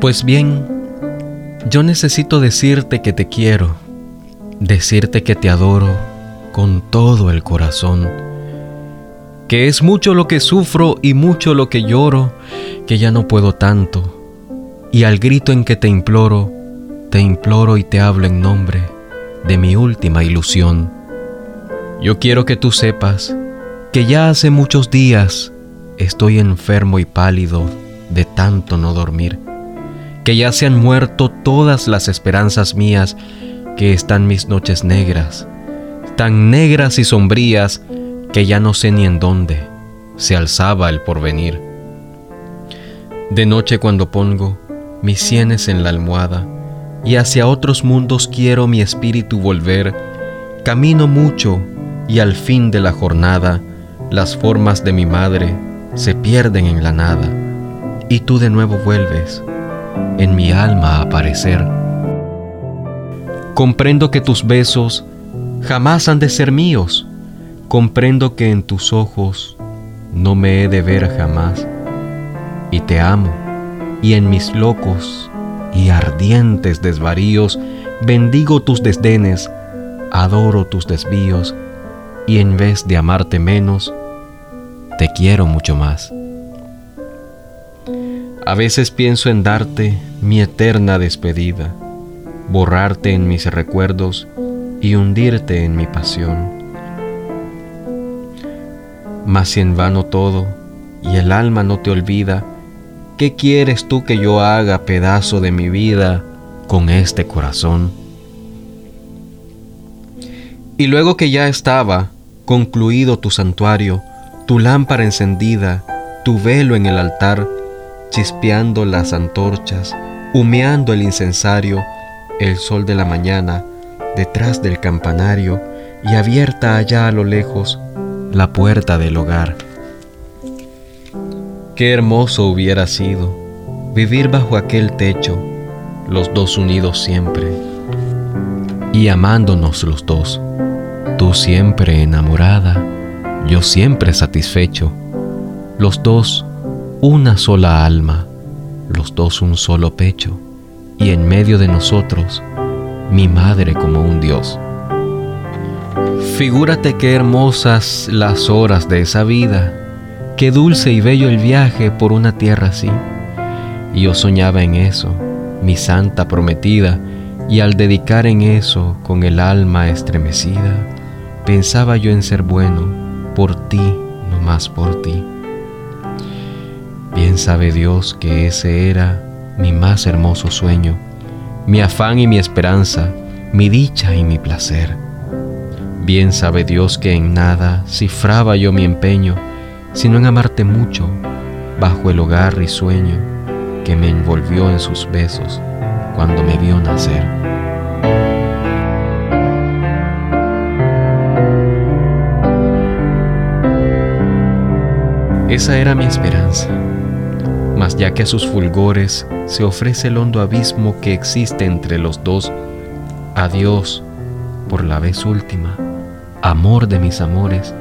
Pues bien, yo necesito decirte que te quiero, decirte que te adoro con todo el corazón, que es mucho lo que sufro y mucho lo que lloro, que ya no puedo tanto, y al grito en que te imploro, te imploro y te hablo en nombre de mi última ilusión. Yo quiero que tú sepas que ya hace muchos días estoy enfermo y pálido de tanto no dormir que ya se han muerto todas las esperanzas mías, que están mis noches negras, tan negras y sombrías que ya no sé ni en dónde se alzaba el porvenir. De noche cuando pongo mis sienes en la almohada y hacia otros mundos quiero mi espíritu volver, camino mucho y al fin de la jornada las formas de mi madre se pierden en la nada y tú de nuevo vuelves en mi alma aparecer. Comprendo que tus besos jamás han de ser míos. Comprendo que en tus ojos no me he de ver jamás. Y te amo, y en mis locos y ardientes desvaríos bendigo tus desdenes, adoro tus desvíos, y en vez de amarte menos, te quiero mucho más. A veces pienso en darte mi eterna despedida, borrarte en mis recuerdos y hundirte en mi pasión. Mas si en vano todo y el alma no te olvida, ¿qué quieres tú que yo haga pedazo de mi vida con este corazón? Y luego que ya estaba concluido tu santuario, tu lámpara encendida, tu velo en el altar, chispeando las antorchas, humeando el incensario, el sol de la mañana, detrás del campanario y abierta allá a lo lejos la puerta del hogar. Qué hermoso hubiera sido vivir bajo aquel techo, los dos unidos siempre, y amándonos los dos, tú siempre enamorada, yo siempre satisfecho, los dos una sola alma, los dos un solo pecho, y en medio de nosotros, mi madre como un Dios. Figúrate qué hermosas las horas de esa vida, qué dulce y bello el viaje por una tierra así. Y yo soñaba en eso, mi santa prometida, y al dedicar en eso con el alma estremecida, pensaba yo en ser bueno, por ti, no más por ti. Bien sabe Dios que ese era mi más hermoso sueño, mi afán y mi esperanza, mi dicha y mi placer. Bien sabe Dios que en nada cifraba yo mi empeño, sino en amarte mucho, bajo el hogar risueño que me envolvió en sus besos cuando me vio nacer. Esa era mi esperanza mas ya que a sus fulgores se ofrece el hondo abismo que existe entre los dos, adiós por la vez última, amor de mis amores,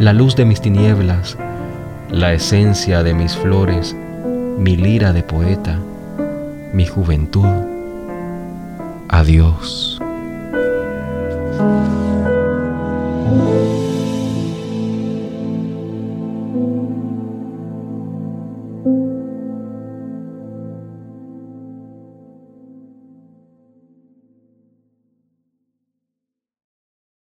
la luz de mis tinieblas, la esencia de mis flores, mi lira de poeta, mi juventud, adiós.